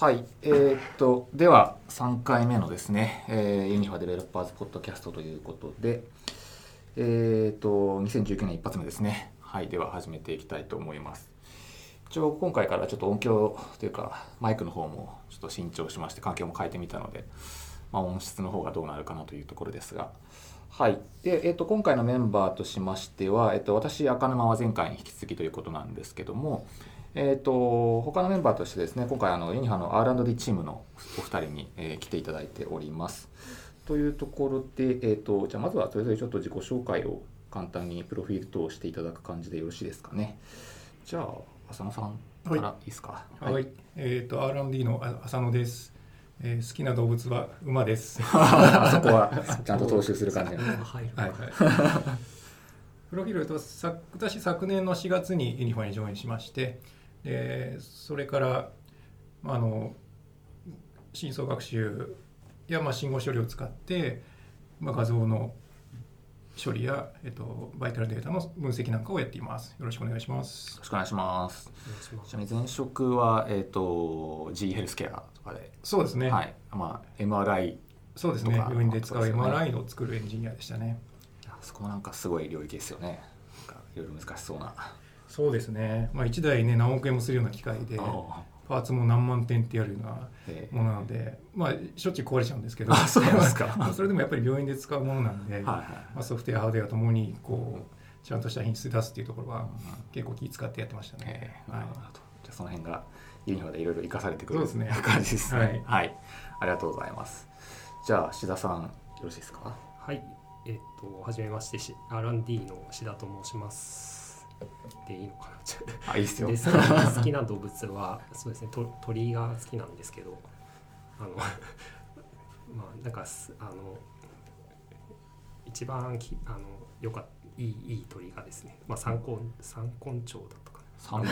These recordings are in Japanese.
はい、えーっとでは3回目のですね、えーユニファデベロッパーズポッドキャストということで、えーっと2019年一発目ですね。はい、では始めていきたいと思います。一応今回からちょっと音響というかマイクの方もちょっと新調しまして環境も変えてみたので、まあ、音質の方がどうなるかなというところですが。はいでえー、と今回のメンバーとしましては、えー、と私、赤沼は前回に引き続きということなんですけども、えー、と他のメンバーとしてですね今回あのユニハの R&D チームのお二人に、えー来ていただいております。というところで、えー、とじゃあまずはそれぞれちょっと自己紹介を簡単にプロフィール等をしていただく感じでよろしいですかね。じゃあ浅野さんからいいですか？はい、えっ、と R&D のあ浅野です、えー好きな動物は馬です。あ そこはちゃんと踏襲する感じ。はいはい。プロフィールとさ私昨年の4月にユニファにジョインしまして、でそれからまああの深層学習やまあ信号処理を使って、まあ、画像の処理や、えっと、バイタルデータの分析なんかをやっています。よろしくお願いしますよ。ろしくお願いします。お願いしますちなみに前職は、えー、と G ヘルスケアとかで、そうですね。はいまあ、MRI そうですね。とか病院で使う MRI を作るエンジニアでしたね。あそこもなんかすごい領域ですよね。なんかいろいろ難しそうな。そうですね、まあ、1台ね何億円もするような機械であパーツも何万点ってやるようなえものなので、まあ、しょっちゅう壊れちゃうんですけど。あそうなんですか。まあそれでもやっぱり病院で使うものなんで、はいまはい。あ、ソフトウェアハードウェアともにこうちゃんとした品質出すっていうところは結構気使ってやってましたね。え。ーはないるほど。じゃあその辺がユニファでいろいろ生かされてくるそうですね。感じですね。は、はい。いありがとうございます。じゃあ志田さんよろしいですか？はい。えっとはじめましてし R&D の志田と申しますでいいのかなあいいですよで。好きな動物はそうですねと鳥が好きなんですけどあの まあなんかすあの一番きあのよかいいいい鳥がですね、まあ、三根三根鳥だったか三な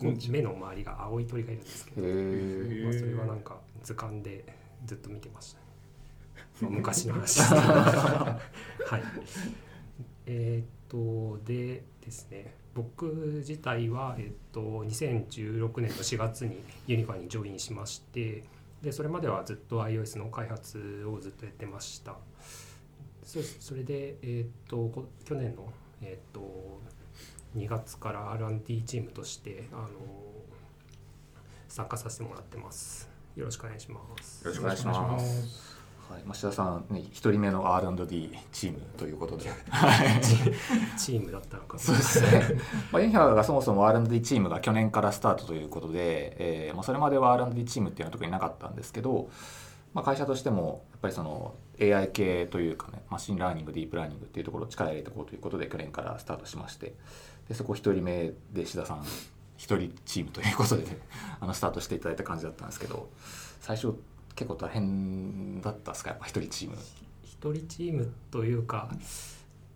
根目の周りが青い鳥がいるんですけへど、え。まあ、それはなんか図鑑でずっと見てましたね。まあ、昔の話です はい。えーっとでですね僕自体は、えっと2016年の4月にユニファにジョインしましてでそれまではずっと iOS の開発をずっとやってました。そそれで、えっと去年の、えっと2月から R&D チームとしてあの参加させてもらってます。よろしくお願いします。よろしくお願いします。はい、まあ志田さんね一人目の R&D チームということで。はい。チームだったのか。そうですね。まあ、ユニハがそもそも R&D チームが去年からスタートということで、えーまあ、それまでは R&D チームっていうのは特になかったんですけど、まあ、会社としてもやっぱりその AI 系というかねマシンラーニングディープラーニングっていうところを力を入れていこうということで去年からスタートしましてでそこ一人目で志田さん一人チームということで、ね、あのスタートしていただいた感じだったんですけど最初結構大変だったですか？やっぱ一人チーム。一人チームというか、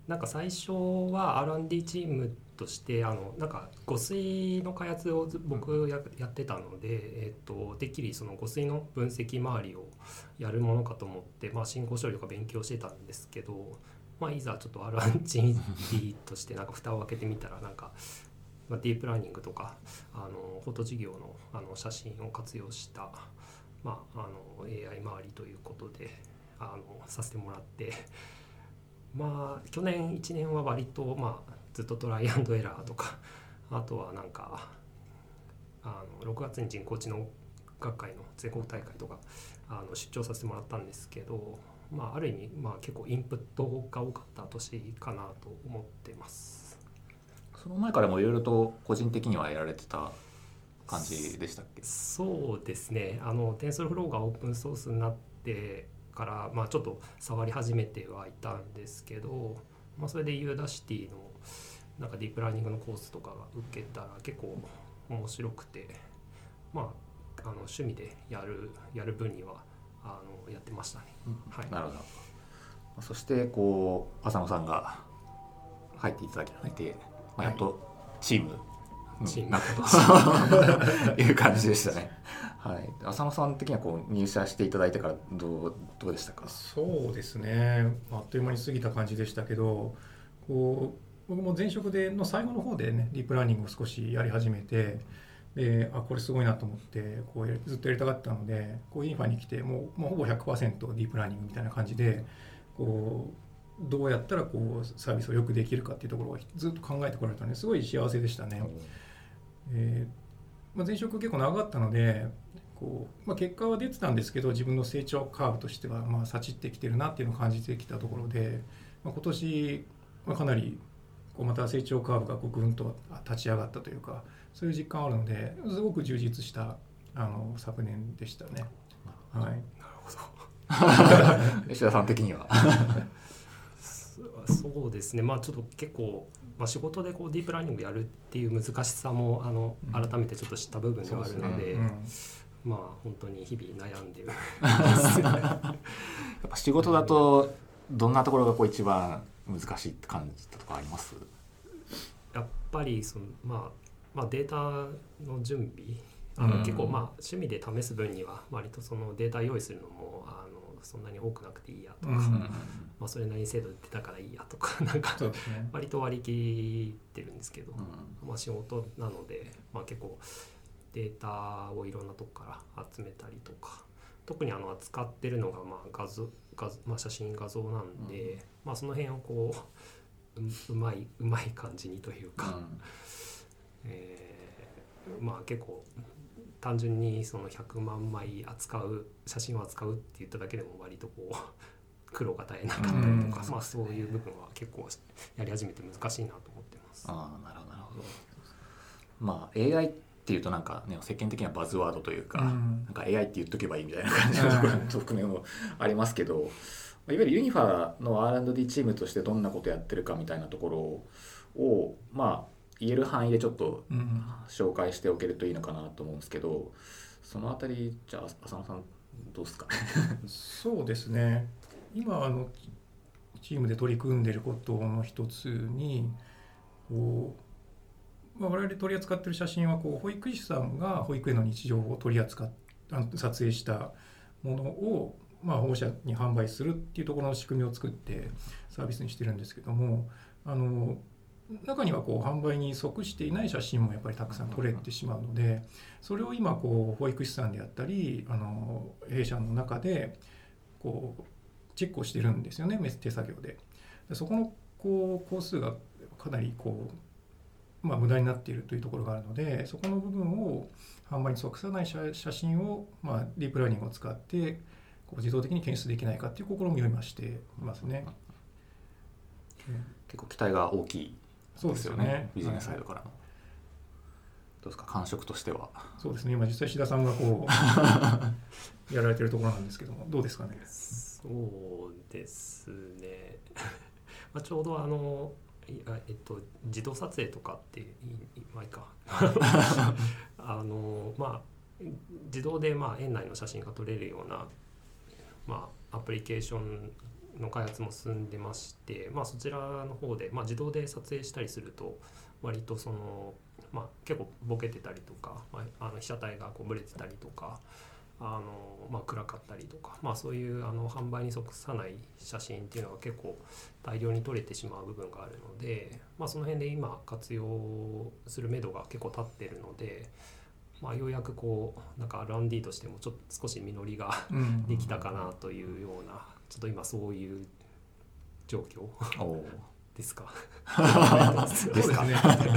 なんか最初は R&D チームとしてあのなんか午睡の開発を僕ややってたので、えっとてっきりその午睡の分析周りをやるものかと思って、まあ、進行処理とか勉強してたんですけど、まあ、いざちょっと R&D としてなんか蓋を開けてみたらなんか。まあ、ディープラーニングとかあのフォト事業のあの写真を活用した、まあ、あの AI 周りということであのさせてもらってまあ去年1年は割と、まあ、ずっとトライアンドエラーとかあとはなんかあの6月に人工知能学会の全国大会とかあの出張させてもらったんですけど、まあ、ある意味、まあ、結構インプットが多かった年かなと思ってます。その前からもいろいろと個人的にはやられてた感じでしたっけ？そうですね。あの TensorFlow がオープンソースになってから、まあ、ちょっと触り始めてはいたんですけど、まあ、それで U ダシティのなんかディープラーニングのコースとかが受けたら結構面白くてまああの趣味でやるやる分にはあのやってましたね。はい、なるほど。そしてこう浅野さんが入っていただいて、まあ、やっとチームチームになったという感じでしたね。はい、浅野さん的にはこう入社していただいてからどうどうでしたか？そうですね。あっという間に過ぎた感じでしたけどこう僕も前職での最後の方でねディープラーニングを少しやり始めてであこれすごいなと思ってこうやずっとやりたかったのでこうインファに来てもうもうほぼ100%ディープラーニングみたいな感じでこうどうやったらこうサービスをよくできるかっていうところをずっと考えてこられたのですごい幸せでしたね。えーまあ、前職結構長かったのでこう、まあ、結果は出てたんですけど自分の成長カーブとしてはまあさちってきてるなっていうのを感じてきたところで、まあ、今年、まあ、かなりこうまた成長カーブがこうぐんと立ち上がったというかそういう実感あるのですごく充実したあの昨年でしたね。はい、なるほど。吉田さん的には。そうですね。まあちょっと結構、まあ、仕事でこうディープラーニングやるっていう難しさもあの改めてちょっと知った部分ではあるので。うん。まあ本当に日々悩んでる。やっぱ仕事だとどんなところがこう一番難しいって感じたとかあります？やっぱりその、まあ、まあデータの準備。あの、結構まあ趣味で試す分には割とそのデータ用意するのもあのそんなに多くなくていいやとか、まあ、それなりに精度出たからいいやとか なんか、割と割り切ってるんですけど、まあ、仕事なので、まあ、結構データをいろんなとこから集めたりとか特にあの扱ってるのがまあ画像画、まあ、写真画像なんで、うん、まあ、その辺をこううまいうまい感じにというか、うん、えー、まあ結構単純にその100万枚扱う写真を扱うって言っただけでも割とこう 苦労が絶えなかったりとか、うん、まあそういう部分は結構やり始めて難しいなと思ってます。あなるほどなるほど。まあ AI っていうとなんかね世間的にはバズワードというか,、なんか AI って言っとけばいいみたいな感じの側面もありますけど、いわゆるユニファの R&D チームとしてどんなことやってるかみたいなところをまあ言える範囲でちょっと紹介しておけるといいのかなと思うんですけどそのあたりじゃあ浅野さんどうですかそうですね。今あのチームで取り組んでることの一つにこうまあ、我々取り扱ってる写真はこう保育士さんが保育園の日常を取り扱っ撮影したものを、まあ、保護者に販売するっていうところの仕組みを作ってサービスにしてるんですけどもあの中にはこう販売に即していない写真もやっぱりたくさん撮れてしまうのでそれを今こう保育士さんであったりあの弊社の中でこうチェックをしてるんですよね手作業で。そこのこう工数がかなりこうまあ、無駄になっているというところがあるのでそこの部分を販売に即さない写真を、まあ、ディープラーニングを使ってこう自動的に検出できないかっていう試みを今していますね。結構期待が大きいですよね、ね、ビジネスサイドからの。はい、どうですか？感触としては。そうですね。今実際志田さんがこう やられてるところなんですけどもどうですかね？そうですね。まあちょうどあのえっと、自動撮影とかっていいまあいいか。あのまあ自動でまあ園内の写真が撮れるような、まあ、アプリケーションの開発も進んでまして、まあ、そちらの方で、まあ、自動で撮影したりすると割とその、まあ、結構ボケてたりとか、まあ、あの被写体がこうブレてたりとかあの、まあ、暗かったりとか、まあ、そういうあの販売に即さない写真っていうのが結構大量に撮れてしまう部分があるので、まあ、その辺で今活用するめどが結構立ってるので、まあ、ようやくこうなんか R&D としてもちょっと少し実りができたかなというようなちょっと今そういう状況 ですか？そ うですね。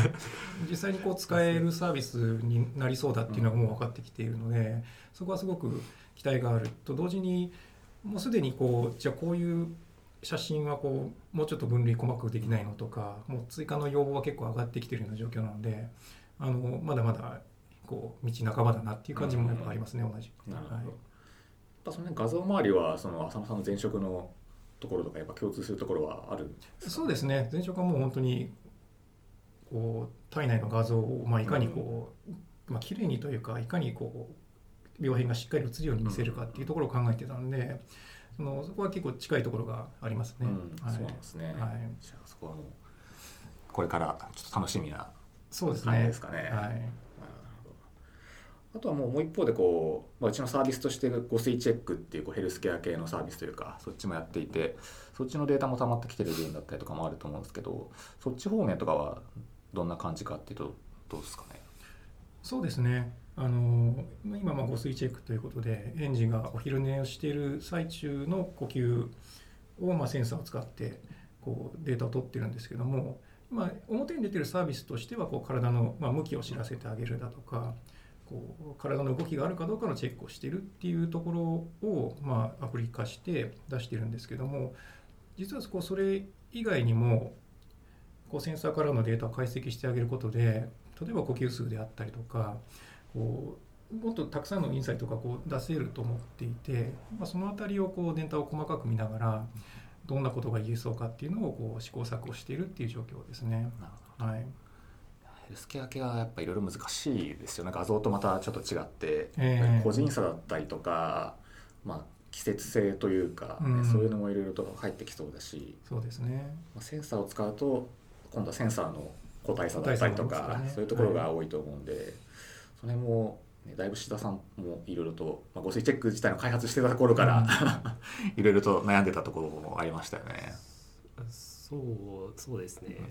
実際にこう使えるサービスになりそうだっていうのがもう分かってきているのでそこはすごく期待があると同時にもうすでにこうじゃあこういう写真はこうもうちょっと分類細かくできないのとかもう追加の要望は結構上がってきてるような状況なのであのまだまだこう道半ばだなっていう感じもやっぱありますね、同じ。なるほど、はい、ぱその画像周りはその浅野さんの前職のところとかやっぱ共通するところはあるそうですね前職はもう本当にこう体内の画像を、まあ、いかにこう、うん、まあ綺麗にというかいかにこう病変がしっかり映るように見せるかっていうところを考えてたんで、そのそこは結構近いところがありますね。うんはい、そうですね、はい、じゃあそこはもうこれからちょっと楽しみなそうですね。ですかね。はいあとはもうもう一方でこう、まあ、うちのサービスとして誤水チェックっていうこうヘルスケア系のサービスというかそっちもやっていてそっちのデータも溜まってきてる部分だったりとかもあると思うんですけどそっち方面とかはどんな感じかっていうとどうですかね？そうですね。あの今まあ誤水チェックということでエンジンがお昼寝をしている最中の呼吸をまあセンサーを使ってこうデータを取ってるんですけどもまあ、表に出てるサービスとしてはこう体のまあ向きを知らせてあげるだとかこう体の動きがあるかどうかのチェックをしてるっていうところをまあアプリ化して出してるんですけども実はこうそれ以外にもこうセンサーからのデータを解析してあげることで例えば呼吸数であったりとかこうもっとたくさんのインサイトがこう出せると思っていて、まあ、その辺りをこうデータを細かく見ながらどんなことが言えそうかっていうのをこう試行錯誤しているっていう状況ですね。はい、ヘルスケア系はやっぱいろいろ難しいですよ。ね画像とまたちょっと違って、えー、個人差だったりとか、まあ、季節性というか、うん、そういうのもいろいろと入ってきそうだしそうですね、まあ、センサーを使うと今度はセンサーの個体差だったりとか、ね、そういうところが多いと思うんで、はい、その辺もね、だいぶ志田さんもいろいろと、まあ、誤水チェック自体の開発してたところから いろいろと悩んでたところもありましたよね。そうそうですね。うん、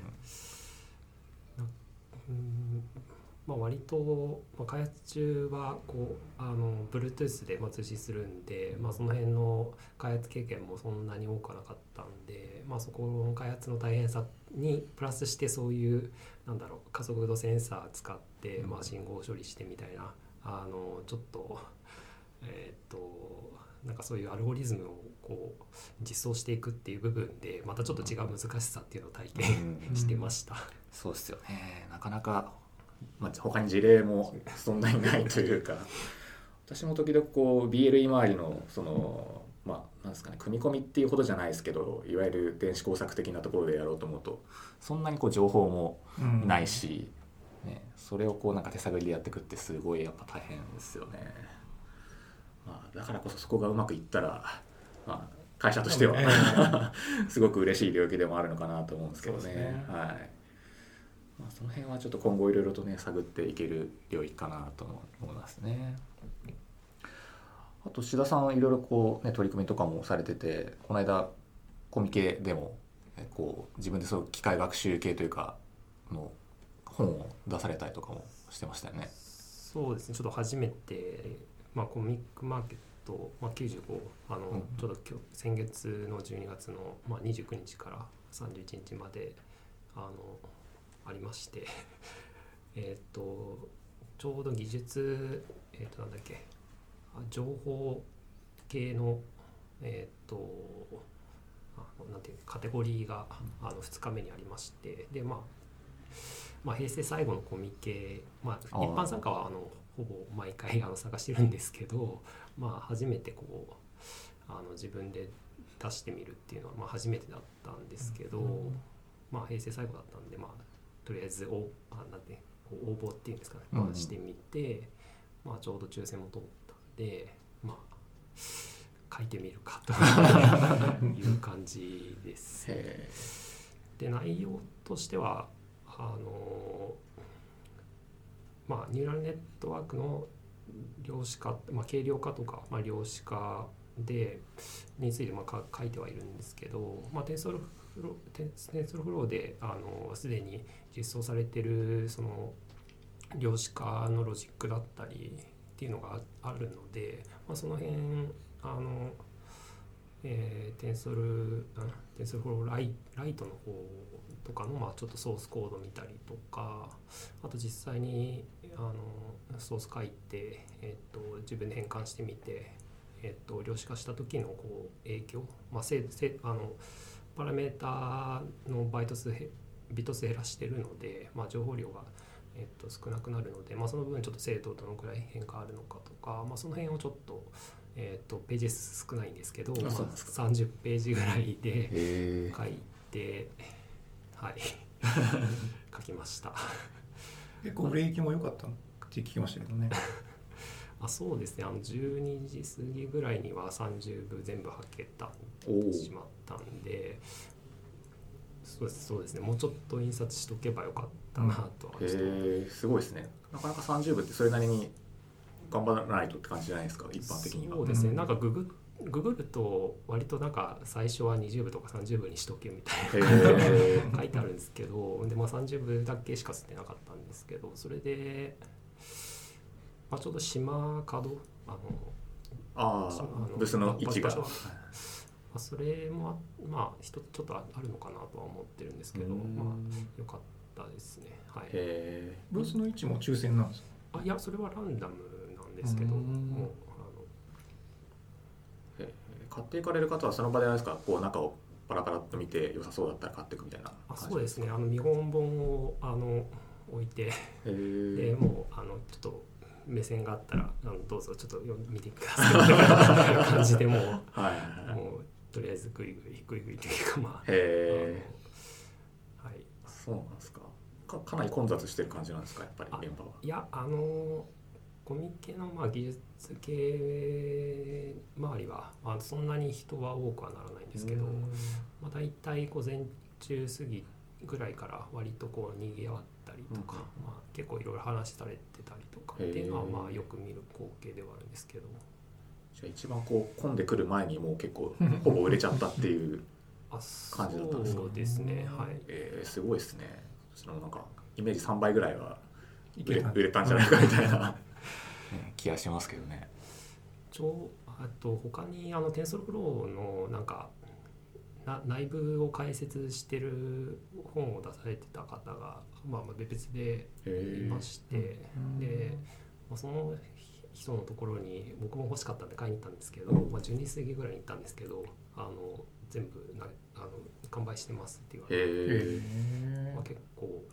まあ、割と、まあ、開発中はこうあの Bluetooth でまあ通信するんで、まあ、その辺の開発経験もそんなに多くはなかったんで、まあ、そこの開発の大変さにプラスしてそういうなんだろう加速度センサー使って、まあ、信号処理してみたいなあのちょっとえっ、となんかそういうアルゴリズムをこう実装していくっていう部分でまたちょっと違う難しさっていうのを体験してました。そうですよね。なかなか、まあ、他に事例もそんなにないというか。私も時々こう BLE 周りのそのまあなんですかね組み込みっていうほどじゃないですけどいわゆる電子工作的なところでやろうと思うとそんなにこう情報もないし、うんね、それをこうなんか手探りでやっていくってすごいやっぱ大変ですよね、まあ、だからこそそこがうまくいったら、まあ、会社としては、すごく嬉しい領域でもあるのかなと思うんですけどね、ね、はい。まあ、その辺はちょっと今後いろいろとね探っていける領域かなと思いますね。あと志田さんはいろいろこうね取り組みとかもされててこの間コミケでもこう自分でそう機械学習系というかの本を出されたりとかもしてましたよね。そうですね。ちょっと初めて、まあ、コミックマーケット、まあ、95あの、うん、ちょうど今日先月の12月の、まあ、29日から31日まであのありまして えっとちょうど技術えっ、ー、となんだっけ情報系のえっ、ー、とあのなんていうカテゴリーがあの2日目にありましてでまあまあ、平成最後のコミケ、まあ、一般参加はあのほぼ毎回あの探してるんですけど、まあ、初めてこうあの自分で出してみるっていうのはまあ初めてだったんですけど、うん、まあ、平成最後だったんで、まあ、とりあえずおあなんて応募っていうんですかね、まあ、してみて、まあ、ちょうど抽選も通ったんで、まあ、書いてみるかと いう感じです。で内容としてはあのまあニューラルネットワークの量子化、まあ、軽量化とか、まあ、量子化でについてまあ書いてはいるんですけど、まあ、 TensorFlo TensorFlow ですでに実装されてるその量子化のロジックだったりっていうのがあるので、まあ、その辺あの、えー、 Tensor TensorFlow Li Lite の方とかの、まあ、ちょっとソースコード見たりとかあと実際にあのソース書いて、えっと、自分で変換してみて、えっと、量子化した時のこう影響、まあ、せせあのパラメータのバイト数ビット数減らしてるので、まあ、情報量が、えっと、少なくなるので、まあ、その分ちょっと精度どのくらい変化あるのかとか、まあ、その辺をちょっとえーと、ページ数少ないんですけど、まあ、30ページぐらいで書いてはい。書きました。結構売れ行きも良かったって聞きましたけどね。あそうですね。あの12時過ぎぐらいには30部全部はけたしまったんでそうですそうですね。もうちょっと印刷しとけばよかったなとは、うん、へえすごいですね。なかなか30部ってそれなりに頑張らないとって感じじゃないですか一般的には。そうですね。なんかググググると割となんか最初は20部とか30部にしとけみたいな書いてあるんですけどで、まあ、30部だけしか吸ってなかったんですけどそれでまあ、ちょうど島角あのああブースの位置が。まあ、それもあまあ一つちょっとあるのかなとは思ってるんですけど、うん。まあ良かったですね。はい。へブースの位置も抽選なんですか？あいやそれはランダムなんですけどうん。もう買っていかれる方はその場でですか？こう中をパラパラっと見て良さそうだったら買っていくみたいなあそうですね。あの見本本をあの置いて。でもうあのちょっと目線があったらあのどうぞちょっと読み見てください。みたいな感じでもうはいもうとりあえずグイグイグイグイというかまあへえはい。そうなんですか。かかなり混雑してる感じなんですか？やっぱり現場は。いやあのコミケのまあ技術系周りは、まあ、そんなに人は多くはならないんですけど、まあ、大体午前中過ぎぐらいから割とこうにぎわったりとか、うんまあ、結構いろいろ話されてたりとかっていうのはまあよく見る光景ではあるんですけど。じゃあ一番こう混んでくる前にもう結構 ほぼ売れちゃったっていう、あ感じだったんですか？そうですね。はい。えー、すごいですね。そのなんかイメージ3倍ぐらいはい売れ売れたんじゃないかみたいな、ね気がしますけどね。ちょあと他にあのテンソルフローのなんかな内部を解説してる本を出されてた方が、まあ、まあ別でいまして、で、まあ、その人のところに僕も欲しかったんで買いに行ったんですけど、まあ、12過ぎぐらいに行ったんですけどあの全部なあの完売してますって言われて、まあ、結構、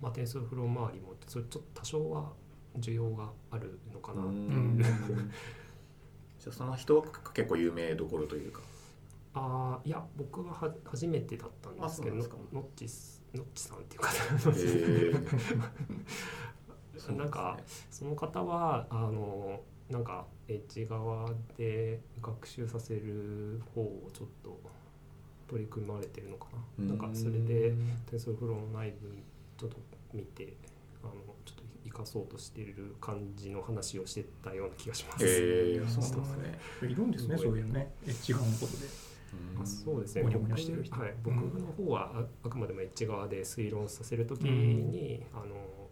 まあ、テンソルフロー周りもそれちょっと多少は需要があるのかな。っていう。ん。じゃあその人は結構有名どころというか。あーいや僕はは初めてだったんですけどノッチスノッチさんっていう方。なんかその方はあのなんかエッジ側で学習させる方をちょっと取り組まれてるのかな。なんかそれで TensorFlow の内部ちょっと見てあのちょっと生かそうとしてる感じの話をしてたような気がします。へえそうですね。いるんですねそういうねエッジ側のことで。あそうですね。僕,、はい、僕うん。の方はああくまでもエッジ側で推論させるときに、あの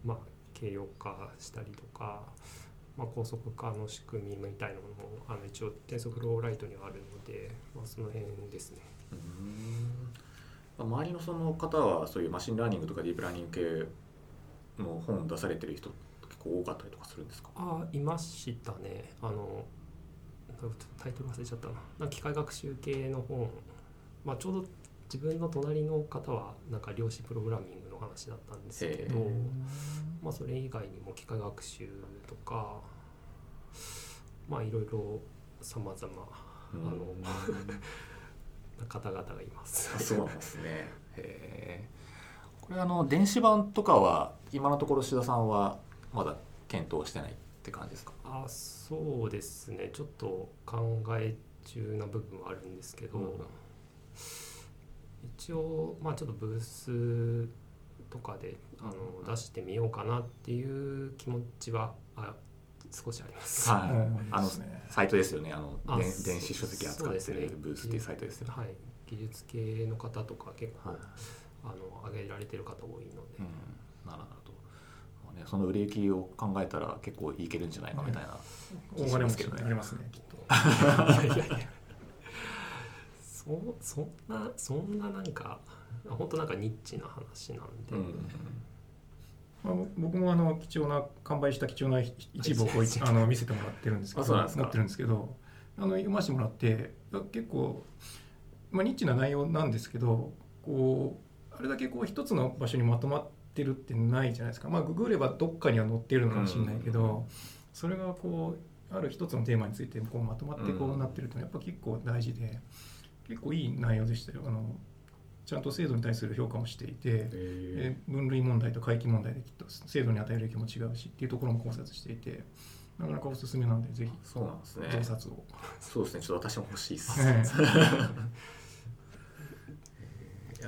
まあ、軽量化したりとか、まあ、高速化の仕組みみたいなものもあの一応転速ローライトにはあるので、まあ、その辺ですね。うん。周りのその方はそういうマシンラーニングとかディープラーニング系の本出されてる人結構多かったりとかするんですか？あいましたね。あのタイトル忘れちゃったな。なんか機械学習系の本、まあ、ちょうど自分の隣の方はなんか量子プログラミングの話だったんですけどまあ、それ以外にも機械学習とかまあいろいろさまざまあの 方々がいます。あそうなんですね。へえ。これあの電子版とかは今のところ志田さんはまだ検討してないって感じですか？あそうですね。ちょっと考え中な部分はあるんですけど、うん。一応まあちょっとブースとかであの出してみようかなっていう気持ちはあ少しあります。はい。うんあのですねサイトですよね。あの電子書籍扱ってそうですね。るブースっていうサイトですよね。はい、技術系の方とか結構、はい。あの上げられてる方多いので、うんなるほどまあねその売れ行きを考えたら結構いけるんじゃないかみたいな。大金持ちになりますねきっと。いやいやいや。そそんなそんななんか本当なんかニッチな話なんで、うん。まあ、僕もあの貴重な完売した貴重な一部を こうあの見せてもらってるんですけど持ってるんですけどあの読ませてもらって結構、まあ、ニッチな内容なんですけどこうあれだけこう一つの場所にまとまってるってないじゃないですか。まあググればどっかには載ってるのかもしれないけど、それがこうある一つのテーマについてこうまとまってこうなってるとやっぱ結構大事で結構いい内容でしたよ。あのちゃんと制度に対する評価もしていて。へえー分類問題と回帰問題できっと制度に与える影響も違うしっていうところも考察していてなかなかおすすめなんでぜひそうなんですね。増刷を、そうですね。ちょっと私も欲しいです。はい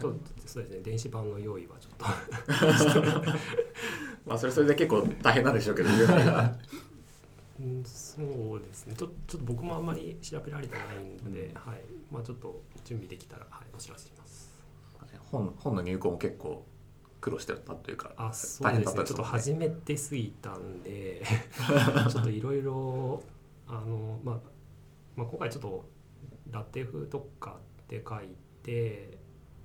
とそうですね。電子版の用意はと まあそれそれで結構大変なんでしょうけど そうですね。ちょちょっと僕もあんまり調べられてないので、うん。はい。まあ、ちょっと準備できたら、はい、お知らせします。本本の入稿も結構苦労してたというかあそうですね。ちょっと初めてすぎたんで ちょっといろいろあの、まあ、まあ今回ちょっとラテ風とかって書いて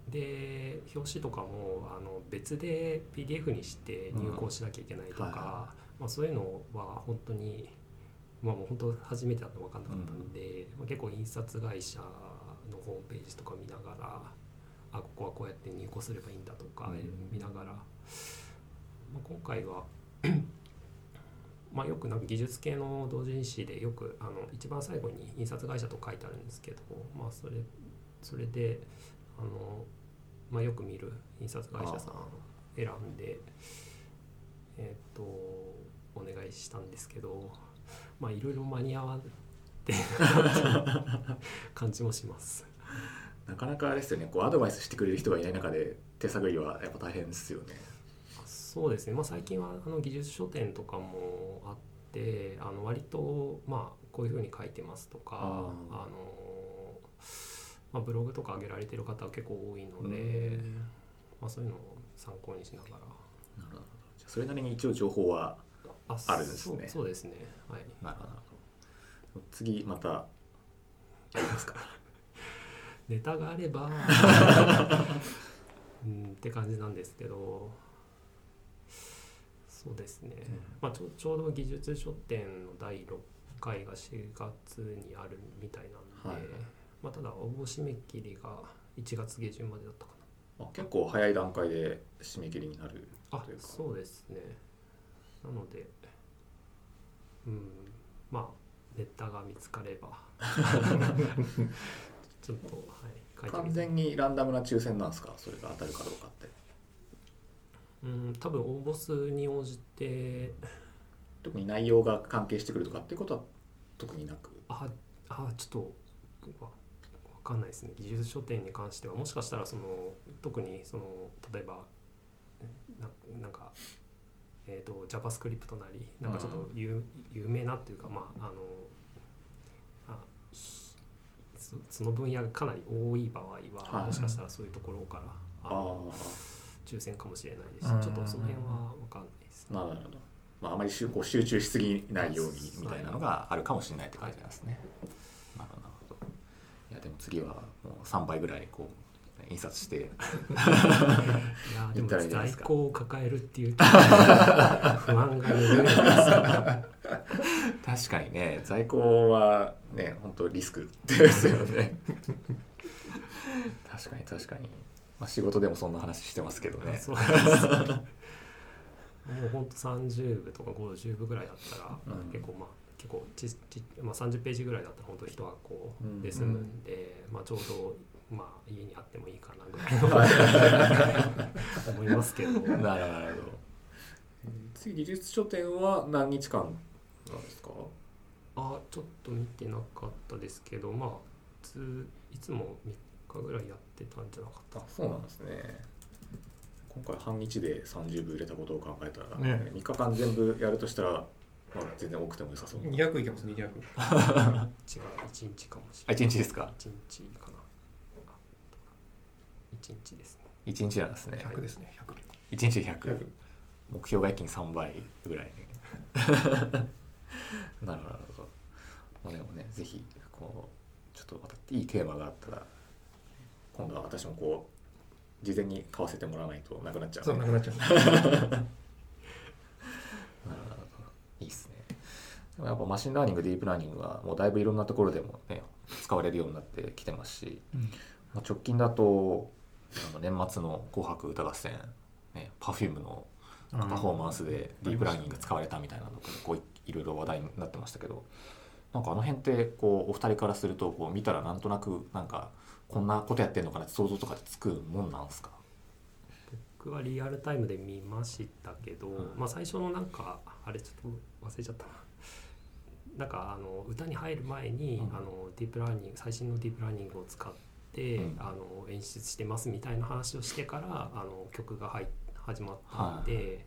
で表紙とかもあの別で PDF にして入稿しなきゃいけないとか、うん。はいはまあ、そういうのは本当に、まあ、もう本当初めてだと分かんなかったんで、まあ、結構印刷会社のホームページとか見ながらあここはこうやって入稿すればいいんだとかうん。見ながら、まあ、今回は まあよくなんか技術系の同人誌でよくあの一番最後に印刷会社と書いてあるんですけど、まあ、それそれであの、まあ、よく見る印刷会社さん選んでえっ、とお願いしたんですけどまあいろいろ間に合わって 感じもします。なかなかあれですよね。こうアドバイスしてくれる人がいない中で手探りはやっぱ大変ですよね。そうですね、まあ、最近はあの技術書店とかもあってあの割とまあこういうふうに書いてますとかああの、まあ、ブログとか上げられてる方は結構多いのうん。で、まあ、そういうのを参考にしながら。なるほど。それなりに一応情報はああるんですね。そうそうですね。はい。なるほど次またやりますか？ネタがあれば うんって感じなんですけどそうですね、まあ、ちょちょうど技術書店の第6回が4月にあるみたいなんで、はいまあ、ただ応募締め切りが1月下旬までだったかあ結構早い段階で締め切りになるなあというか。そうですね。なのでうんまあネタが見つかれば ちょっとはい完て全にランダムな抽選なんですか？それが当たるかどうかって。うん多分応募数に応じて特に内容が関係してくるとかっていうことは特になく。ああちょっとかんないですね。技術書店に関してはもしかしたらその特にその例えばななんか、えー、と JavaScript なりなんかちょっと有,、有名なっていうかまああのあひそその分野がかなり多い場合は、はい。もしかしたらそういうところからああの抽選かもしれないですしうん。ちょっとその辺は分かんないですあなるほど、まあ、あまり集こう集中しすぎないようにみたいなのがあるかもしれないって感じなんですね、なるほどなるほどいやでも次はもう3倍ぐらいこう印刷して。いやでも在庫を抱えるっていうと不安が拭えないですよ確かにね在庫はね本当リスクですよね。確かに確かに、まあ、仕事でもそんな話してますけどね。そうです。もうほんと30部とか50部ぐらいだったら、うん。結構まあ結構ちち、まあ、30ページぐらいだったら本当人がこうんうで済むんで、まあ、ちょうど、まあ、家にあってもいいかなぐらいの 思いますけど。なるほど次技術書店は何日間なんですか？あちょっと見てなかったですけどまあついつも3日ぐらいやってたんじゃなかったあそうなんですね。今回半日で30部売れたことを考えたら、ね。3日間全部やるとしたら、まあ、全然多くても良さそう。200いけます200違う1日かもしあれない。1日ですか？1日かな。あ1日ですね。1日なんですね。100ですね1日100 100目標が一気に3倍ぐらい。なるほどなるほど、まあ、でもねぜひこうちょっとまたいいテーマがあったら今度は私もこう事前に買わせてもらわないとなくなっちゃうそうなくなっちゃう いいっすね。でもやっぱマシンラーニングディープラーニングはもうだいぶいろんなところでもね使われるようになってきてますし、まあ、直近だとあの年末の「紅白歌合戦」ね、Perfume のパフォーマンスでディープラーニング使われたみたいなのがこういいろいろ話題になってましたけどなんかあの辺ってこうお二人からするとこう見たらなんとなくなんかこんなことやってんのかなって想像とかでつくもんなんですか？僕はリアルタイムで見ましたけど、うん。まあ最初のなんかあれちょっと忘れちゃったな。なんかあの歌に入る前に、うん。あのディープラーニング最新のディープラーニングを使って、うん。あの演出してますみたいな話をしてからあの曲が入っ始まったんで、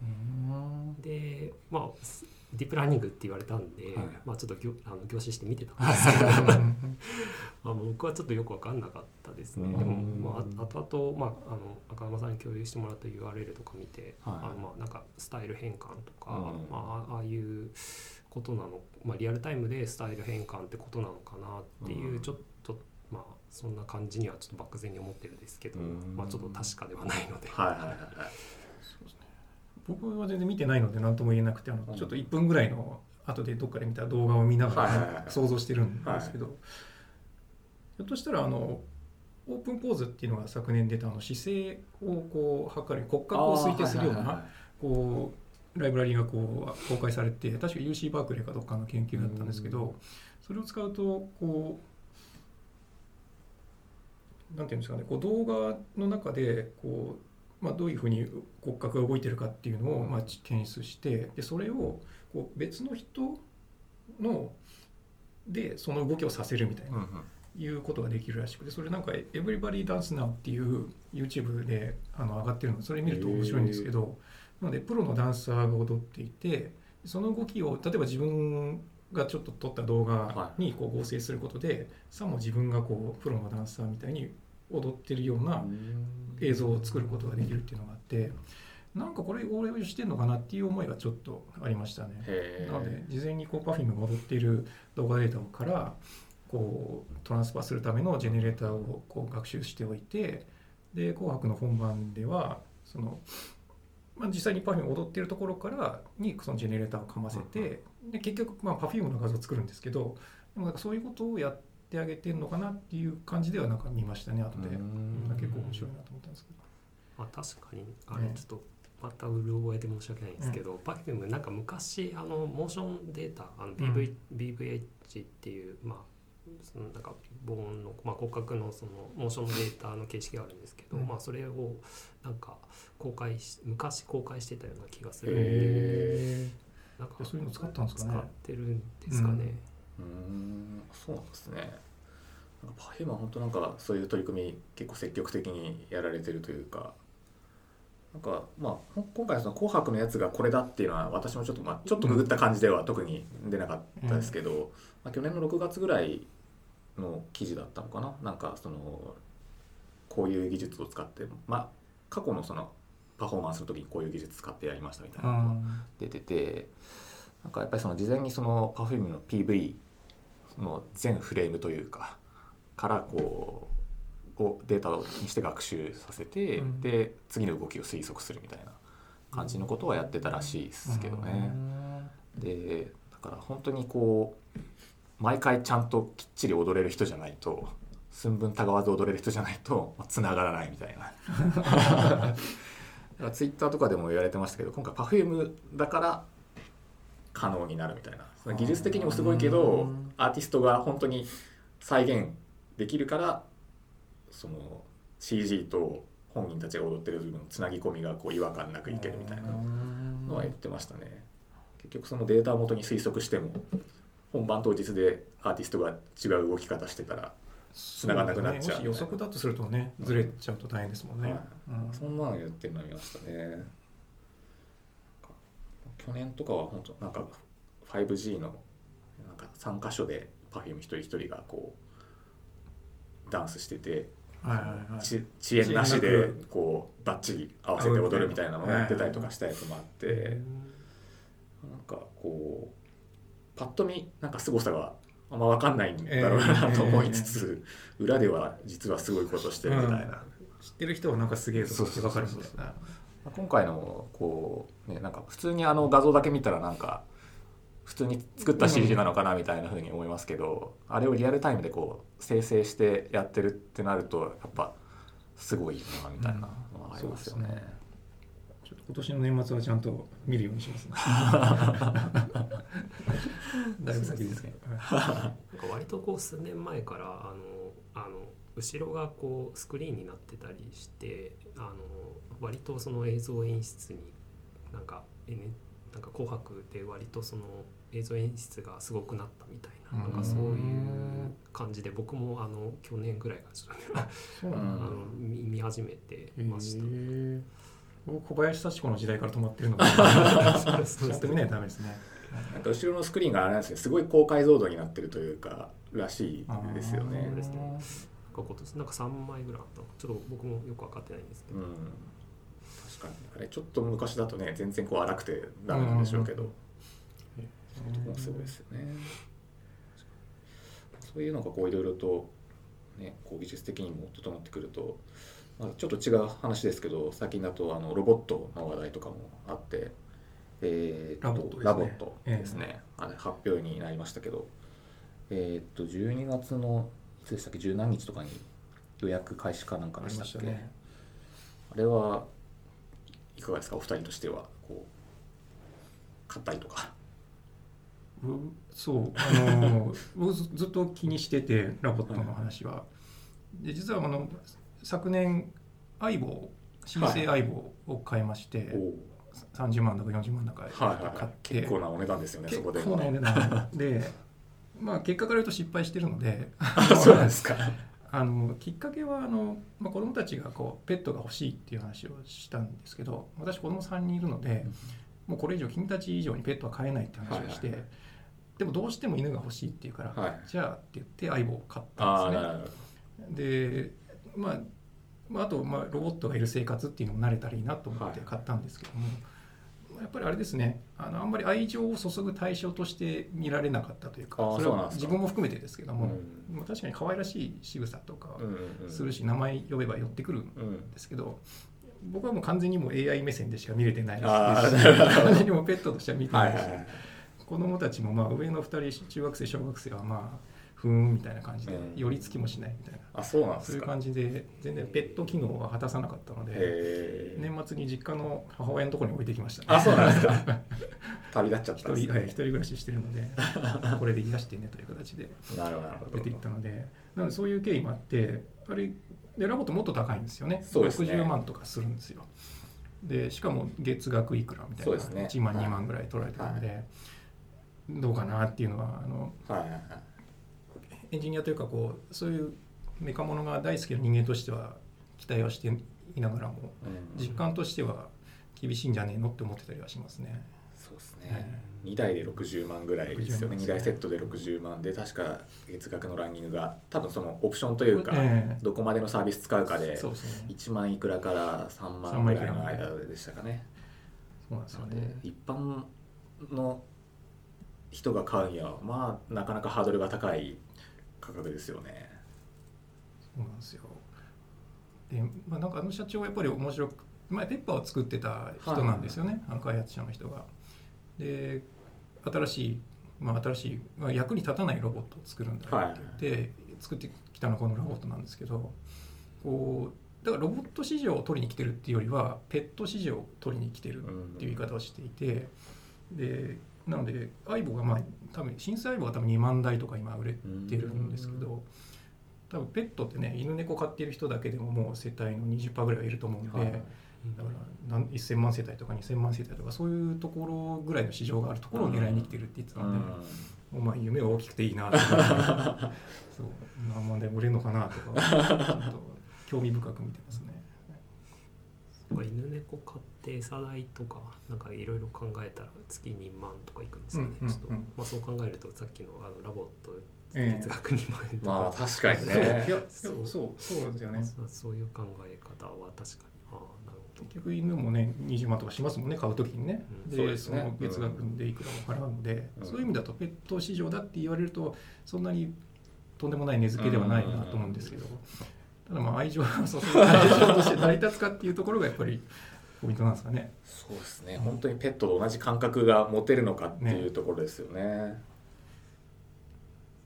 でまあすディープラーニングって言われたんで、はい。まあ、ちょっとぎょあの凝視して見てたんですけど。まあ僕はちょっとよく分かんなかったですね。でも、まあ、後々、まあ、あの赤山さんに共有してもらった URL とか見て、はい。あのまあなんかスタイル変換とか、うん。まあ、ああいうことなの、まあ、リアルタイムでスタイル変換ってことなのかなっていう、うん。ちょっとまあそんな感じにはちょっと漠然に思ってるんですけど、うん。まあ、ちょっと確かではないので。はいはいはいはい僕は全然見てないので何とも言えなくてあのうん。ちょっと1分ぐらいの後でどっかで見た動画を見ながら想像してるんですけど、ひょっとしたらあのオープンポーズっていうのが昨年出たあの姿勢をこう測る骨格を推定するようなこうライブラリがこう公開されて確か UC バークレーかどっかの研究だったんですけど、それを使うとこうなんていうんですかねこう動画の中でこう、まあ、どういうふうに骨格が動いてるかっていうのを、まあ、検出してでそれをこう別の人のでその動きをさせるみたいなうんうん。いうことができるらしくてそれなんか「Everybody Dance Now」っていう YouTube であの上がってるの。でそれ見ると面白いんですけどなのでプロのダンサーが踊っていてその動きを例えば自分がちょっと撮った動画にこう合成することでさも自分がこうプロのダンサーみたいに踊ってるような映像を作ることができるっていうのがあってなんかこれ応用してんのかなっていう思いがちょっとありましたね。へなので事前にこう Perfume が踊っている動画データからこうトランスファーするためのジェネレーターをこう学習しておいてで「紅白」の本番ではその、まあ、実際に Perfume が踊っているところからにそのジェネレーターをかませてで結局、まあ、Perfume の画像を作るんですけどでもなんかそういうことをやってあげてるのかなっていう感じではなんか見ましたね後で。うん。結構面白いなと思ったんですけど。まあ、確かにあれね。ちょっとまたうる覚えで申し訳ないんですけど、Perfume なんか昔あのモーションデータあの BV、BVH っていうまあそのなんかボーンの、まあ、骨格のそのモーションデータの形式があるんですけど、うん。まあ、それをなんか公開し昔公開してたような気がするんで。へなんかでそういうの使ったんですかね。使ってるんですかね。ーうんそうなんですね。なんかパフェマは本当なんかそういう取り組み結構積極的にやられてるというか。なんかまあほ今回その「紅白」のやつがこれだっていうのは私もちょっとまあちょっとググった感じでは特に出なかったですけど、まあ、去年の6月ぐらいの記事だったのかな。なんかそのこういう技術を使ってまあ過去のそのパフォーマンスの時にこういう技術使ってやりましたみたいなのが出ててなんかやっぱりその事前にその Perfume の PV の全フレームというかからこうをデータにして学習させて、うんで次の動きを推測するみたいな感じのことをやってたらしいですけどね。でだから本当にこう毎回ちゃんときっちり踊れる人じゃないと寸分たがわず踊れる人じゃないとつながらないみたいな。ツイッターとかでも言われてましたけど今回 Perfume だから可能になるみたいなその技術的にもすごいけどうんアーティストが本当に再現できるからその CG と本人たちが踊ってる部分のつなぎ込みがこう違和感なくいけるみたいなのは言ってましたね。結局そのデータを元に推測しても本番当日でアーティストが違う動き方してたら繋がんなくなっちゃうもし予測だとするとねずれちゃうと大変ですもんね、はい。うん。そんなのやってるの見ましたね。去年とかは本当なんか 5G のなんか3箇所で Perfume 一人一人がこうダンスしててはいはいはい。ち遅延なしでこうバッチリ合わせて踊るみたいなのをやってたりとかしたやつもあってなんかこうパッと見なんか凄さがあんま分かんないんだろうなと思いつつ裏では実はすごいことしてるみたいな。知ってる人はなんかすげえぞって分かるみたいな今回のこうねなんか普通にあの画像だけ見たらなんか普通に作った CG なのかなみたいな風に思いますけど、あれをリアルタイムでこう生成してやってるってなるとやっぱすごいなみたいなのはありますよね。うんそうですちょっと今年の年末はちゃんと見るようにしますね。だいぶ先ですね。なんか割とこう数年前からあのあの後ろがこうスクリーンになってたりしてあの割とその映像演出になんか、N、なんか紅白で割とその映像演出がすごくなったみたいななんかそういう感じで僕もあの去年ぐらいからあの見見始めてました。へえ僕小林幸子の時代から止まってるのでそうそうちゃんと見ないとダメですね。なんか後ろのスクリーンがあれなんですねすごい高解像度になってるというからしいですよね。そうですね。なんかことなんか3枚ぐらいあったのちょっと僕もよく分かってないんですけど、うん。確かに。あれちょっと昔だとね全然こう荒くてダメなんでしょうけど、うんもうすごいですよね。そういうのがこういろいろと、ね、こう技術的にも整ってくると、まあ、ちょっと違う話ですけど最近だとあのロボットの話題とかもあって、えーっとラボットですね。発表になりましたけどえーっと12月のいつでしたっけ？十何日とかに予約開始かなんかでしたっけ？ね。あれはいかがですか？お二人としては。こう買ったりとか。うそうあの 僕ずずっと気にしててラボットの話は。で実はあの昨年相棒新生相棒を買いまして、おお30万だか40万だかはいはいはい。買って、結構なお値段ですよねそ結こで構なお値段で まあ結果から言うと失敗してるのであそうなんですか あのきっかけはあの、まあ、子供たちがこうペットが欲しいっていう話をしたんですけど私子供3人いるのでもうこれ以上君たち以上にペットは飼えないって話をして、はいはい。でもどうしても犬が欲しいっていうから、はい。じゃあって言って相棒を買ったんですね。で、まあ、まああと、まあ、ロボットがいる生活っていうのも慣れたらいいなと思ってはい。買ったんですけども、やっぱりあれですね。あのあんまり愛情を注ぐ対象として見られなかったというかそれは自分も含めてですけども、うんまあ確かに可愛らしい仕草とかするし、名前呼べば寄ってくるんうんですけど僕はもう完全にもう AI 目線でしか見れてないです。し完全にもうペットとしては見てないし、はいはいはい。子供たちもまあ上の2人中学生小学生はまあふーんみたいな感じでうん。寄り付きもしないみたいな、あそうなんでそういう感じで全然ペット機能は果たさなかったので年末に実家の母親のところに置いてきました、ね、あそうなんですか？旅立っちゃったんです一人,、はい、一ね人暮らししてるので これで癒してねという形で出ていったのでなのでそういう経緯もあってあれでラボットもっと高いんですよね。そうですね。60万とかするんですよ。でしかも月額いくらみたいな、ね1万はい2万ぐらい取られてるので、どうかなっていうのはあのはいはいはいエンジニアというかこうそういうメカモノが大好きな人間としては期待はしていながらもうん実感としては厳しいんじゃねえのって思ってたりはしますね。そうですはい。ね2台で60万ぐらいですよね。60 2台セットで60万で確か月額のランニングが多分そのオプションというかえどこまでのサービス使うかえでそうですね。1万いくらから3万ぐらいの間でしたかね。そうなんですよね。一般の人が買うにはまあなかなかハードルが高い価格ですよねそうなんですよ。で、まあなんかあの社長はやっぱり面白く前ペッパーを作ってた人なんですよね。あの開発者の人が。で、新しいまあ新しい、まあ、役に立たないロボットを作るんだって言って、作ってきたのがこのロボットなんですけど、こうだからロボット市場を取りに来てるっていうよりはペット市場を取りに来てるっていう言い方をしていてでなので相棒がまあ多分新生相棒が多分2万台とか今売れてるんですけど多分ペットってね犬猫飼ってる人だけでももう世帯の20%ぐらいはいると思うんで、はいだからなん1000万世帯とか2000万世帯とかそういうところぐらいの市場があるところを狙いに来てるって言ってたので、もうまあ夢は大きくていいなとか。そう。何万台売れるのかなとかちょっと興味深く見てますね。犬猫飼って餌代とかなんかいろいろ考えたら月2万とかいくんですよね、うんうんうん。ちょっと。まあ、そう考えるとさっきのあのラボットええ月額2万円とか、まあ確かにね。いやそうそうそうですよね。そうそういう考え方は確かに。ああなるほど。結局犬もね20万とかしますもんね買う時にね、うん。でそうですね。の月額でいくらも払うので、うん。そういう意味だとペット市場だって言われるとそんなにとんでもない値付けではないなと思うんですけど、ただまあ愛情を注ぐ対象として成り立つかっていうところがやっぱりポイントなんですかね。そうですね。本当にペットと同じ感覚が持てるのかっていうところですよね。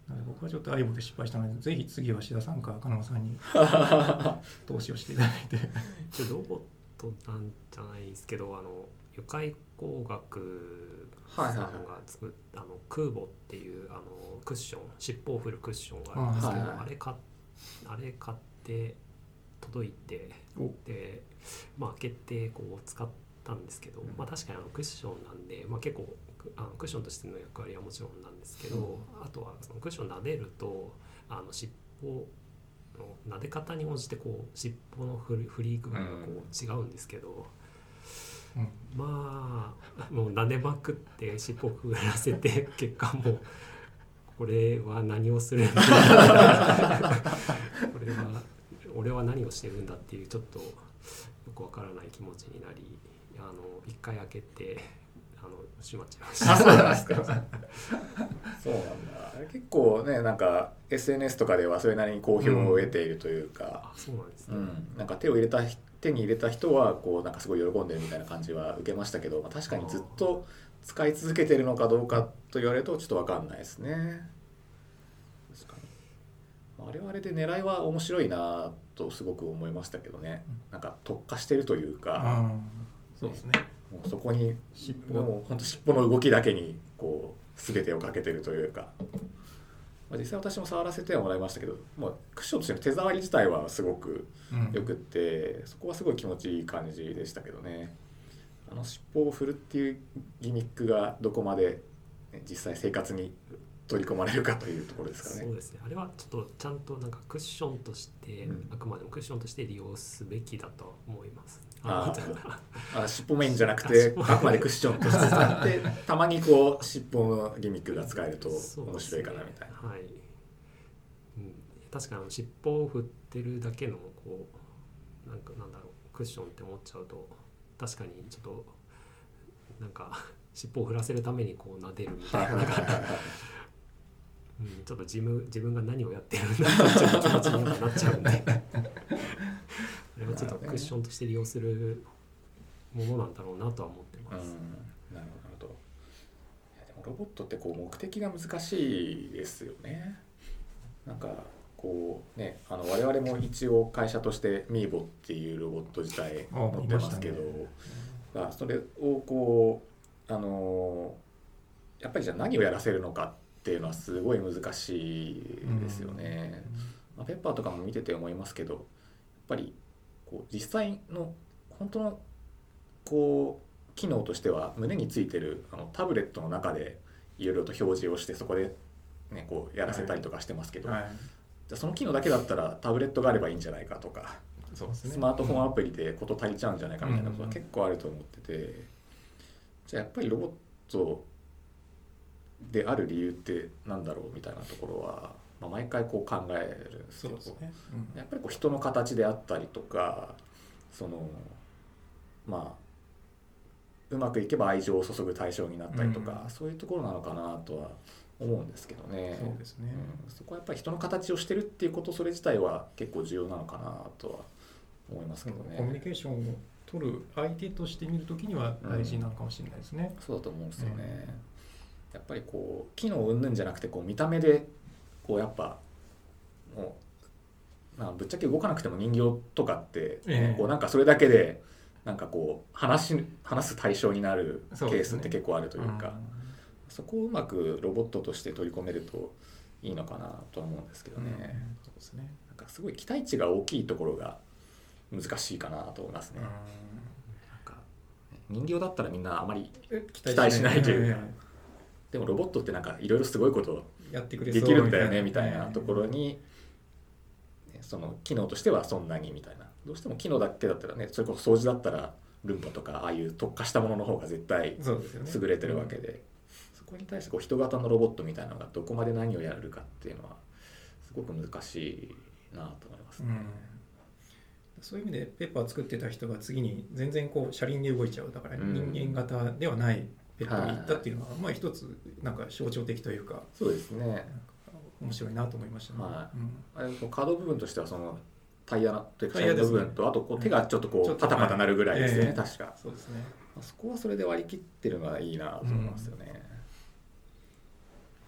なので僕はちょっと相棒で失敗したのでぜひ次は志田さんか金間さんに 投資をしていただいて。ロボットなんじゃないですけどあの愉快工学さんが作った、あの空母っていうあのクッション尻尾を振るクッションがあるんですけど、はいはい。あれ買っあれ買って届いてお。でまあ開けてこう使ったんですけど、うん。まあ確かにあのクッションなんで、まあ、結構あのクッションとしての役割はもちろんなんですけど、うん。あとはそのクッション撫でるとあの尻尾の撫で方に応じてこう尻尾の振り振り具合がこう違うんですけど、うん。まあもう撫でまくって尻尾をくぐらせて 結果もうこれは何をするんだ？これは俺は何をしてるんだっていうちょっとよくわからない気持ちになりあの一回開けてあの閉まっちゃいました。あそうなんですか。そうなんだ。結構ねなんか SNS とかではそれなりに好評を得ているというか、あそうなんですね。うん。なんか手を入れた手に入れた人はこうなんかすごい喜んでるみたいな感じは受けましたけど、まあ、確かにずっと使い続けてるのかどうかと言われるとちょっと分かんないですね。確かに。まああれはあれで狙いは面白いなとすごく思いましたけどね。なんか特化してるというか、あそうですね。もうそこに尻尾もう本当尻尾の動きだけにこう全てをかけてるというか、まあ、実際私も触らせてはもらいましたけど、まあ、クッションとしての手触り自体はすごくうん。よくってそこはすごい気持ちいい感じでしたけどね。あの尻尾を振るっていうギミックがどこまでね実際生活に取り込まれるかというところですからね。そうですね。あれはちょっとちゃんとなんかクッションとして、うん。あくまでもクッションとして利用すべきだと思います。あのあ尻尾メインじゃなくあてあくまでクッションとして使って たまにこう尻尾のギミックが使えると面白いかなみたいな。はい、うん、確かに尻尾を振ってるだけのこうなんかなんだろうクッションって思っちゃうと確かにちょっとなんか尻尾を振らせるためにこう撫でるみたいな、うん、ちょっと自分自分が何をやってるんだってちょっと気持ちになっちゃうんで。あれはちょっとクッションとして利用するものなんだろうなとは思ってうん。ます。なるほど。いやでもロボットってこう目的が難しいですよね。なんかこうねあの我々も一応会社としてミーボっていうロボット自体あ持ってますけど、いましたね。まあそれをこうあのやっぱりじゃあ何をやらせるのかっていうのはすごい難しいですよね。まあ、ペッパーとかも見てて思いますけどやっぱりこう実際の本当のこう機能としては胸についてるあのタブレットの中でいろいろと表示をしてそこで、ね、こうやらせたりとかしてますけど、はい。じゃあその機能だけだったらタブレットがあればいいんじゃないかとかそうですね。スマートフォンアプリで事足りちゃうんじゃないかみたいなことはうん。結構あると思っててじゃあやっぱりロボットである理由ってなんだろうみたいなところは、まあ、毎回こう考えるんですけどね、うんやっぱりこう人の形であったりとかそのまあうまくいけば愛情を注ぐ対象になったりとか、うんそういうところなのかなとは思うんですけどね。そうですね、うんそこはやっぱり人の形をしてるっていうことそれ自体は結構重要なのかなとは思いますけどね。コミュニケーションを取る相手として見るときには大事なのかもしれないですね。そうだと思うんですよね。やっぱりこう機能云々じゃなくてこう見た目でこうやっぱもうまあぶっちゃけ動かなくても人形とかって、ええ。こうなんかそれだけでなんかこう話し話す対象になるケースって結構あるというかそこをうまくロボットとして取り込めるといいのかなとは思うんですけどうん。ね。そうですね。なんかすごい期待値が大きいところが難しいかなと思いますね。人形だったらみんなあまり期期待しないというか。えでもロボットってなんかいろいろすごいことえやってくれできるんだよねみたいなところに。その機能としてはそんなにみたいなどうしても機能だけだったらねそれこそ掃除だったらルンバとかああいう特化したものの方が絶対。優れてるわけで、そこに対してこう人型のロボットみたいなのがどこまで何をやるかっていうのはすごく難しいなと思いますね。うんそういう意味でペッパー作ってた人が次に全然こう車輪で動いちゃうだからうん人間型ではないペッパーに行ったっていうのは、まあ一つなんか象徴的というかそうですね。面白いなと思いましたね。はうん。あれこうカード部分としてはそのタイヤというかタイヤですね。部分とあとこう手がちょっとこちょっとうパタパタなるぐらいですよね、ええ。確か、そうですね。まあそこはそれで割り切ってるのはいいなと思いますよね、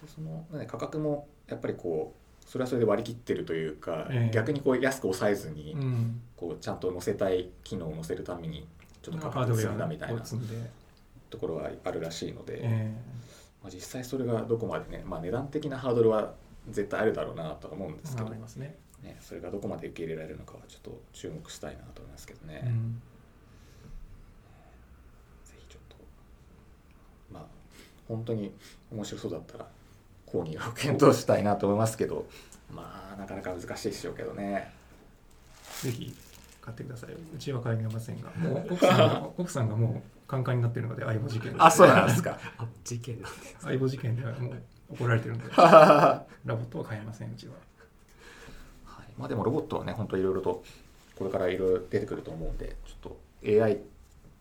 でその、ね、価格もやっぱりこうそれはそれで割り切ってるというか、ええ。逆にこう安く抑えずに、うん。こうちゃんと載せたい機能を載せるためにちょっと価格ウェア積んだみたいなところはあるらしいので、えまあ、実際それがどこまでね、まあ、値段的なハードルは絶対あるだろうなとは思うんえですけど、ね。ね、それがどこまで受け入れられるのかはちょっと注目したいなと思いますけどね、うん。ぜひちょっとまあ本当に面白そうだったら購入を検討したいなと思いますけどまあなかなか難しいでしょうけどね。ぜひ買ってください。うちは買えませんがもう奥さんが奥さんがもうカンカンになってるので相棒事件あそうなんですか。あ 事件なんで相棒事件ではもう怒られてるんで。ラボットは買えませんうちは。はい。まあでもロボットはね本当いろいろとこれからいろいろ出てくると思うんでちょっと AI っ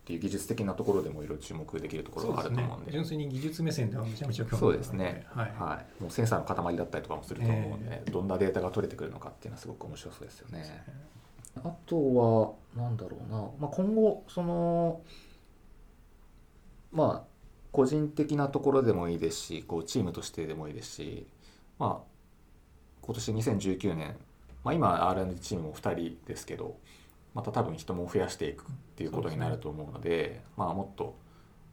ていう技術的なところでもいろいろ注目できるところがあると思うんで。純粋に技術目線ではめちゃめちゃ興味そうがあるので。すね、はい、はい、もうセンサーの塊だったりとかもすると思うので、どんなデータが取れてくるのかっていうのはすごく面白そうですよね。あとはなんだろうな、まあ、今後そのまあ個人的なところでもいいですしこうチームとしてでもいいですしまあ今年2019年、まあ、今 R&D チームも2人ですけどまた多分人も増やしていくっていうことになると思うのでまあもっと、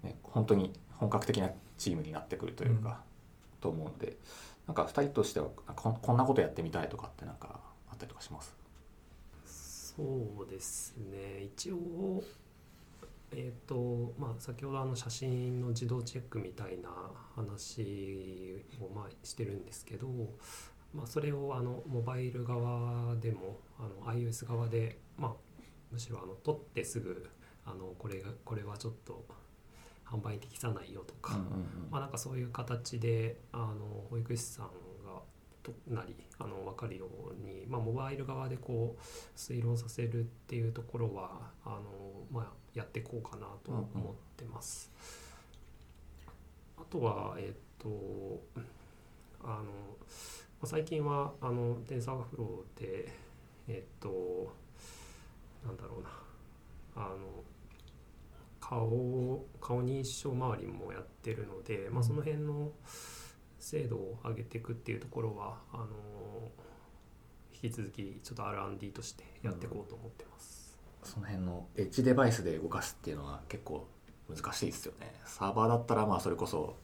ね、本当に本格的なチームになってくるというか、と思うのでなんか2人としてはここんなことやってみたいとかってなんかあったりとかします？そうですね。一応えっ、とまあ先ほどあの写真の自動チェックみたいな話をまあしてるんですけど、まあ、それをあのモバイル側でもあの iOS 側でまあむしろあの撮ってすぐあのこれがこれはちょっと販売に適さないよとか、まあ、なんかそういう形であの保育士さんがとなりあの分かるように、まあ、モバイル側でこう推論させるっていうところはあの、まあ、やっていこうかなと思ってます。あとはえっとあのまあ最近はあのテンサーフローでえっとなんだろうなあの顔顔認証周りもやってるので、まあ、その辺の精度を上げていくっていうところはあの引き続きちょっと R&D としてやっていこうと思ってます。その辺のエッジデバイスで動かすっていうのは結構難しいですよね。サーバーだったらまあそれこそ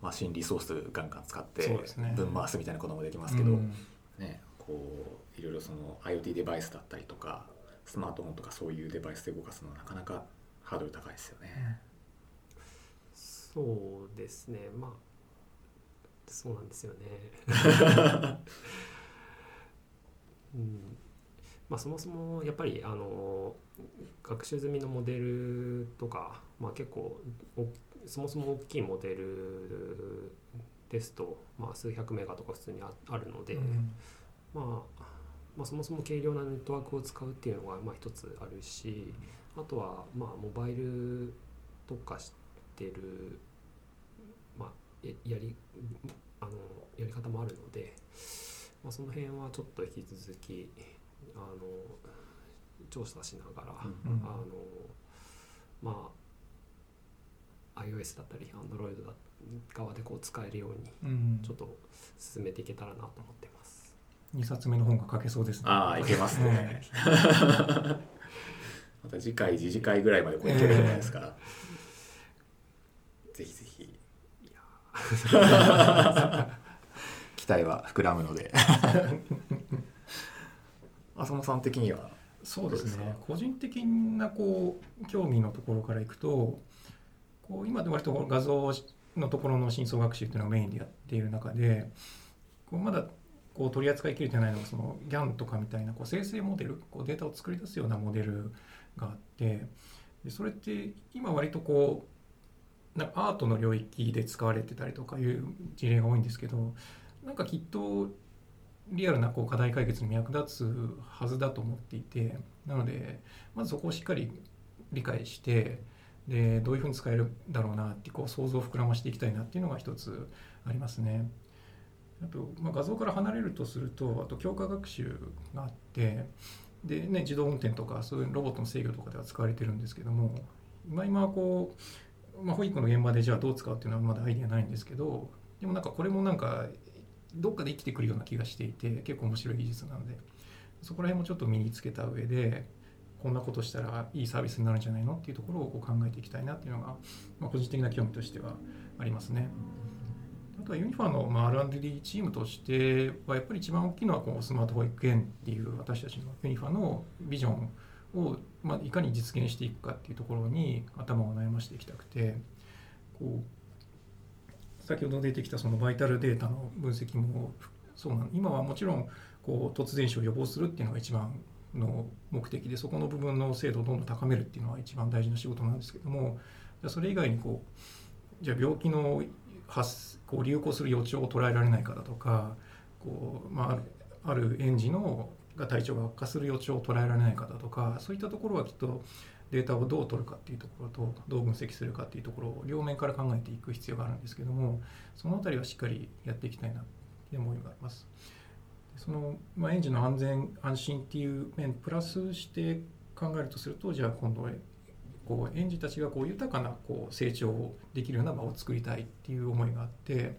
マシンリソースガンガン使ってそうですね。分回すみたいなこともできますけど、うん。ね、こういろいろその IoT デバイスだったりとかスマートフォンとかそういうデバイスで動かすのはなかなかハードル高いですよね。そうですね。まあそうなんですよね。うんまあ、そもそもやっぱりあの学習済みのモデルとか、まあ、結構おそもそも大きいモデルですと、まあ、数百メガとか普通にああるので、うんまあ、まあそもそも軽量なネットワークを使うっていうのがまあ一つあるしあとはまあモバイル特化してる、まあ、ややりあのやり方もあるので、まあ、その辺はちょっと引き続きあの調査しながら、うんうんあのまあ iOS だったり Android だ側でこう使えるようにうんちょっと進めていけたらなと思ってます。2冊目の本が書けそうですねああいけますね。また次回次次回ぐらいまでこれいけるじゃないですか。ぜひぜひ。期待は膨らむので。浅野さん的には。そうですね。個人的なこう興味のところからいくとこう今で割と画像のところの深層学習っていうのがメインでやっている中でこうまだこう取り扱いきれてないのがその GAN とかみたいなこう生成モデルこうデータを作り出すようなモデルがあってでそれって今割とこうなんかアートの領域で使われてたりとかいう事例が多いんですけどなんかきっとリアルなこう課題解決に役立つはずだと思っていてなのでまずそこをしっかり理解してでどういうふうに使えるだろうなってこう想像を膨らましていきたいなっていうのが一つありますね。あと、まあ、画像から離れるとするとあと強化学習があってで、ね、自動運転とかそういうロボットの制御とかでは使われてるんですけども今今こう、まあ、保育の現場でじゃあどう使うっていうのはまだアイデアないんですけどでもなんかこれもなんかどっかで生きてくるような気がしていて結構面白い技術なのでそこら辺もちょっと身につけた上でこんなことしたらいいサービスになるんじゃないのっていうところをこう考えていきたいなっていうのが、まあ、個人的な興味としてはありますね。あとはユニファのま R&D チームとしてはやっぱり一番大きいのはこうスマート保育園っていう私たちのユニファのビジョンをまあいかに実現していくかっていうところに頭を悩ましていきたくてこう先ほど出てきたそのバイタルデータの分析もそうなの今はもちろんこう突然死を予防するっていうのが一番の目的でそこの部分の精度をどんどん高めるっていうのは一番大事な仕事なんですけどもじゃそれ以外にこうじゃ病気の発こう流行する予兆を捉えられないかだとかこう、まある、ある園児のが体調が悪化する予兆を捉えられないかだとかそういったところはきっとデータをどう取るかっていうところとどう分析するかっていうところを両面から考えていく必要があるんですけどもそのあたりはしっかりやっていきたいなっていう思いがあります。その、まあ、園児の安全安心っていう面プラスして考えるとするとじゃあ今度こう園児たちがこう豊かなこう成長をできるような場を作りたいっていう思いがあって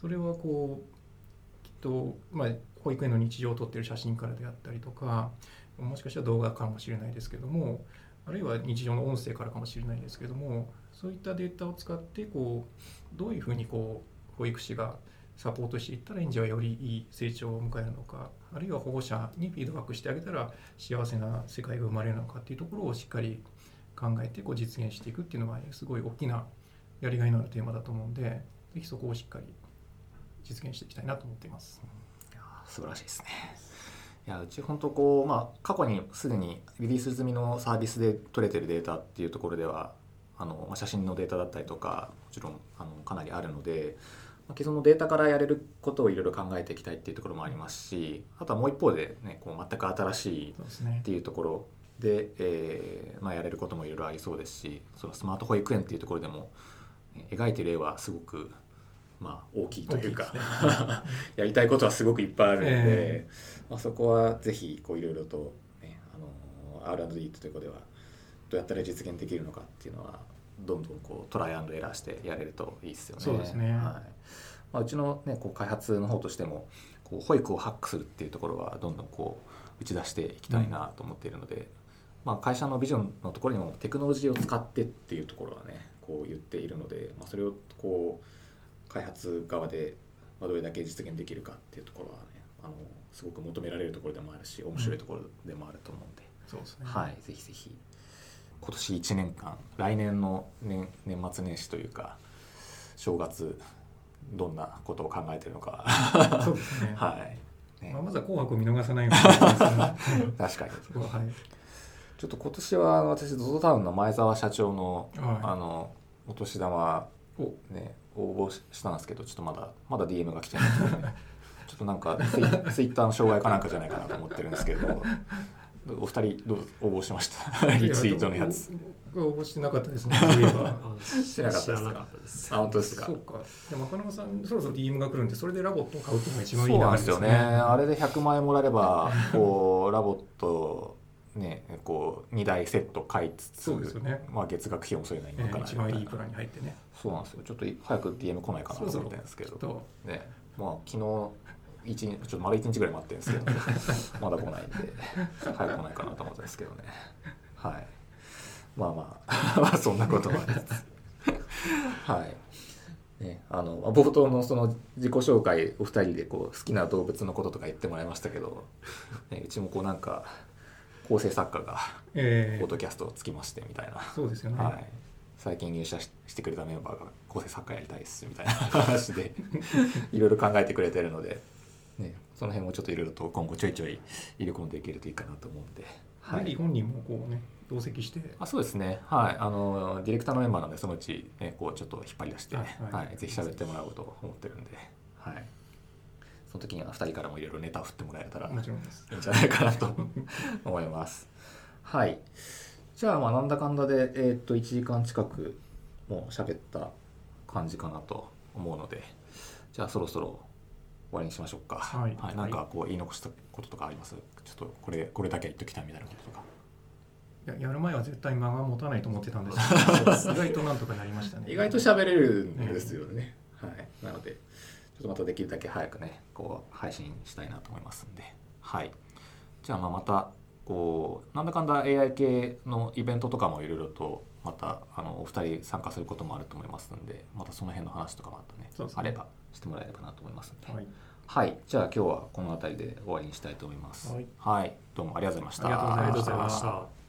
それはこうきっと、まあ、保育園の日常を撮ってる写真からであったりとかもしかしたら動画かもしれないですけどもあるいは日常の音声からかもしれないですけどもそういったデータを使ってこうどういうふうにこう保育士がサポートしていったら園児はよりいい成長を迎えるのかあるいは保護者にフィードバックしてあげたら幸せな世界が生まれるのかっていうところをしっかり考えてこう実現していくっていうのはすごい大きなやりがいのあるテーマだと思うんでぜひそこをしっかり実現していきたいなと思っています。素晴らしいですね。いやうち本当こうまあ過去にすでにリリース済みのサービスで取れてるデータっていうところではあのまあ写真のデータだったりとかもちろんあのかなりあるので、まあ、既存のデータからやれることをいろいろ考えていきたいっていうところもありますしあとはもう一方でねこう全く新しいそうですね。っていうところで、えーまあ、やれることもいろいろありそうですしそのスマート保育園っていうところでもね描いてる絵はすごく、まあ、大きいというか、ね。やりたいことはすごくいっぱいあるので、えまあ、そこはぜひこういろいろと、ね、あの R&D ということではどうやったら実現できるのかっていうのはどんどんこうトライアンドエラーしてやれるといいですよね。そうですね。はい。まあ、うちの、ね、こう開発の方としてもこう保育をハックするっていうところはどんどんこう打ち出していきたいなと思っているので、まあ、会社のビジョンのところにもテクノロジーを使ってっていうところはねこう言っているので、まあ、それをこう開発側でまあどれだけ実現できるかっていうところはねあのすごく求められるところでもあるし面白いところでもあると思うんで、そうですね。はい、ぜひぜひ。今年1年間来年の年年末年始というか正月どんなことを考えてるのか。そうですね。はい、ね。まあ、まずは紅白を見逃さないように 確かに。そこははい。ちょっと今年は私 ZOZO タウンの前澤社長の、はい。あのお年玉おね応募ししたんですけどちょっとまだまだ DM が来てない となんかツイ ツイッターの障害かなんかじゃないかなと思ってるんですけどお二人どう応募しました？リツイートのやつ。応募してなかったですね。そういえば。あしてなかったですあ本当ですかそうか。でも、赤沼さん、そろそろ DM が来るんで、それで LOVOT を買うっていうのが一番いいなんですよねあれで100万円もらえればこう LOVOT ねこう2台セット買いつつそうですよねまあ、月額費用もそういうのはえー今から一番いいプランに入ってね。そうなんですよちょっと早く DM 来ないかなと思ってるんですけどとねまあ昨日一日ちょっと丸1日ぐらい待ってるんですけど まだ来ないんで早く来ないかなと思ったんですけどね。はい。まあまあ まあそんなこともありつつ。はい。ね、あのまあ冒頭のその自己紹介お二人でこう好きな動物のこととか言ってもらいましたけど、ね、うちもこうなんか構成作家がえーポッドキャストをつきましてみたいな、そうですよね。はい、最近入社ししてくれたメンバーが構成作家やりたいですみたいな話で いろいろ考えてくれてるので、ね、その辺もちょっといろいろと今後ちょいちょい入れ込んでいけるといいかなと思うんで、はい、本人もこうね、同席して、あそうですね。はい。あのディレクターのメンバーなんでそのうち、ね、こうちょっと引っ張り出して、あははい。い。ぜひ喋ってもらおうと思ってるんで、はい、その時には2人からもいろいろネタを振ってもらえたら。いいんじゃないかなと 思います。はい。じゃあまあなんだかんだでえーっと1時間近くもう喋った感じかなと思うので、じゃあそろそろ終わりにしましょうか。はいなんかこう言い残したこととかあります？ちょっとこれこれだけは言っときたいみたいなこととか。いややる前は絶対間が持たないと思ってたんですけど、意外となんとかなりましたね。意外と喋れるんですよね。はい。なのでちょっとまたできるだけ早くねこう配信したいなと思いますんで、はい。じゃあまあまたこうなんだかんだ AI 系のイベントとかもいろいろとまたあのお二人参加することもあると思いますのでまたその辺の話とかもあったねねあればしてもらえればなと思いますので、はい。はい、じゃあ今日はこの辺りで終わりにしたいと思います。はいはい、どうもありがとうございました。ありがとうございましたありがとうございました